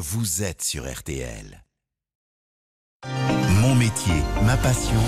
vous êtes sur RTL. Mon métier, ma passion.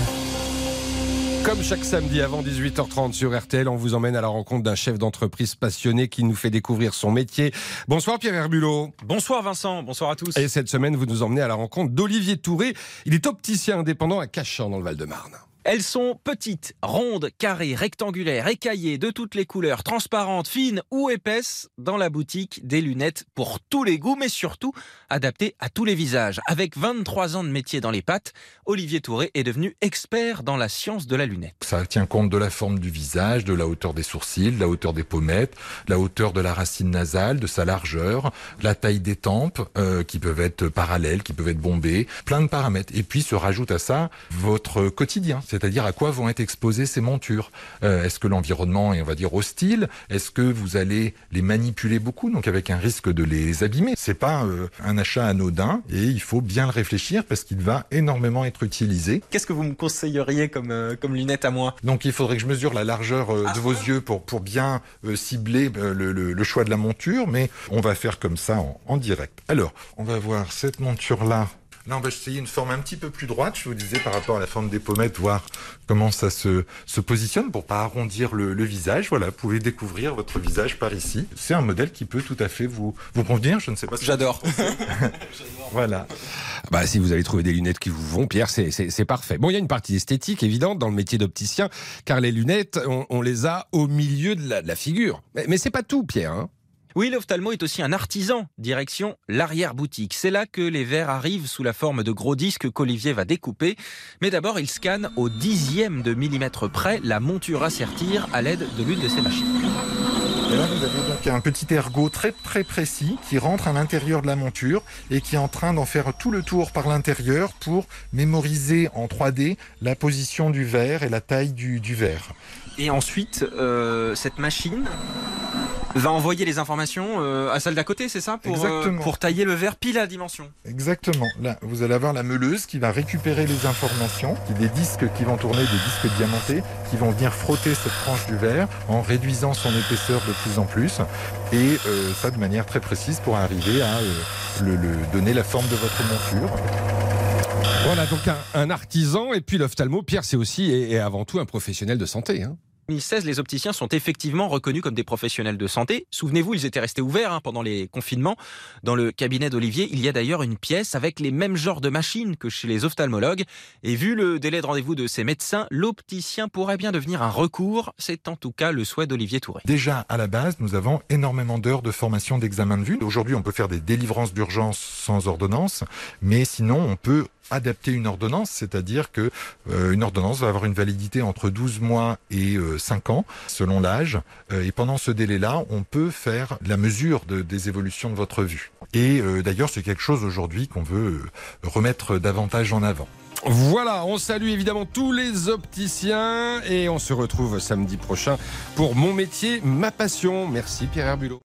Comme chaque samedi avant 18h30 sur RTL, on vous emmène à la rencontre d'un chef d'entreprise passionné qui nous fait découvrir son métier. Bonsoir Pierre Herbulot. Bonsoir Vincent, bonsoir à tous. Et cette semaine, vous nous emmenez à la rencontre d'Olivier Touré. Il est opticien indépendant à Cachan dans le Val-de-Marne. Elles sont petites, rondes, carrées, rectangulaires, écaillées, de toutes les couleurs, transparentes, fines ou épaisses. Dans la boutique, des lunettes pour tous les goûts, mais surtout adaptées à tous les visages. Avec 23 ans de métier dans les pattes, Olivier Touré est devenu expert dans la science de la lunette. Ça tient compte de la forme du visage, de la hauteur des sourcils, de la hauteur des pommettes, la hauteur de la racine nasale, de sa largeur, la taille des tempes, euh, qui peuvent être parallèles, qui peuvent être bombées, plein de paramètres. Et puis se rajoute à ça votre quotidien c'est-à-dire à quoi vont être exposées ces montures? Euh, est-ce que l'environnement est, on va dire, hostile? Est-ce que vous allez les manipuler beaucoup, donc avec un risque de les abîmer? C'est pas euh, un achat anodin et il faut bien le réfléchir parce qu'il va énormément être utilisé. Qu'est-ce que vous me conseilleriez comme, euh, comme lunette à moi? Donc il faudrait que je mesure la largeur de vos yeux pour, pour bien cibler le, le, choix de la monture, mais on va faire comme ça en, en direct. Alors, on va voir cette monture-là Là, on va essayer une forme un petit peu plus droite, je vous disais, par rapport à la forme des pommettes, voir comment ça se, se positionne pour pas arrondir le, visage. Voilà, vous pouvez découvrir votre visage par ici. C'est un modèle qui peut tout à fait vous, vous convenir. Je ne sais pas si J'adore. voilà. Bah, si vous avez trouvé des lunettes qui vous vont, Pierre, c'est parfait. Bon, il y a une partie esthétique évidente dans le métier d'opticien, car les lunettes, on, les a au milieu de la, figure. Mais, mais c'est pas tout, Pierre. Hein oui, l'ophtalmo est aussi un artisan, direction l'arrière-boutique. C'est là que les verres arrivent sous la forme de gros disques qu'Olivier va découper. Mais d'abord, il scanne au dixième de millimètre près la monture à sertir à l'aide de l'une de ces machines. Et là, vous avez donc un petit ergot très très précis qui rentre à l'intérieur de la monture et qui est en train d'en faire tout le tour par l'intérieur pour mémoriser en 3D la position du verre et la taille du, verre. Et ensuite, euh, cette machine va envoyer les informations euh, à celle d'à côté, c'est ça pour, euh, pour tailler le verre pile à la dimension. Exactement. Là, vous allez avoir la meuleuse qui va récupérer les informations, des disques qui vont tourner, des disques diamantés, qui vont venir frotter cette tranche du verre en réduisant son épaisseur de plus en plus, et euh, ça de manière très précise pour arriver à le, donner la forme de votre monture. Voilà, donc un, artisan, et puis l'ophtalmo, Pierre, c'est aussi et, avant tout un professionnel de santé. Hein. 2016, les opticiens sont effectivement reconnus comme des professionnels de santé. Souvenez-vous, ils étaient restés ouverts hein, pendant les confinements. Dans le cabinet d'Olivier, il y a d'ailleurs une pièce avec les mêmes genres de machines que chez les ophtalmologues. Et vu le délai de rendez-vous de ces médecins, l'opticien pourrait bien devenir un recours. C'est en tout cas le souhait d'Olivier Touré. Déjà, à la base, nous avons énormément d'heures de formation d'examen de vue. Aujourd'hui, on peut faire des délivrances d'urgence sans ordonnance, mais sinon, on peut adapter une ordonnance, c'est-à-dire que euh, une ordonnance va avoir une validité entre 12 mois et 5 euh, ans, selon l'âge. Euh, et pendant ce délai-là, on peut faire la mesure des évolutions de votre vue. Et d'ailleurs, c'est quelque chose aujourd'hui qu'on veut remettre davantage en avant. Voilà, on salue évidemment tous les opticiens et on se retrouve samedi prochain pour Mon métier, ma passion. Merci Pierre Herbulot.